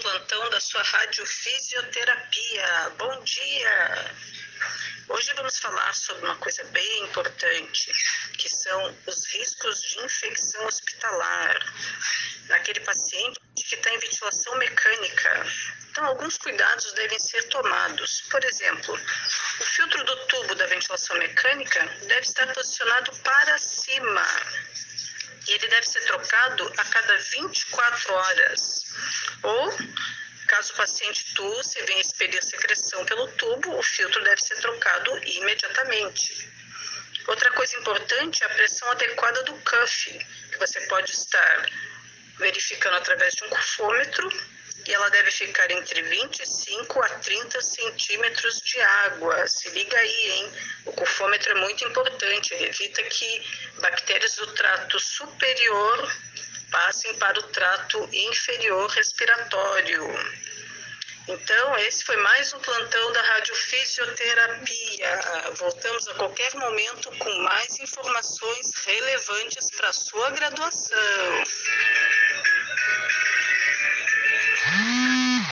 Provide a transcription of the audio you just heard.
plantão da sua radiofisioterapia. Bom dia! Hoje vamos falar sobre uma coisa bem importante, que são os riscos de infecção hospitalar naquele paciente que está em ventilação mecânica. Então, alguns cuidados devem ser tomados. Por exemplo, o filtro do tubo da ventilação mecânica deve estar posicionado para cima deve ser trocado a cada 24 horas. Ou, caso o paciente tussa e venha expelir secreção pelo tubo, o filtro deve ser trocado imediatamente. Outra coisa importante é a pressão adequada do cuff, que você pode estar verificando através de um cufômetro e ela deve ficar entre 25 a 30 centímetros de água. Se liga aí, hein? O cufômetro é muito importante, ele evita que bactérias do trato superior passem para o trato inferior respiratório. Então, esse foi mais um plantão da Radiofisioterapia. Voltamos a qualquer momento com mais informações relevantes para a sua graduação.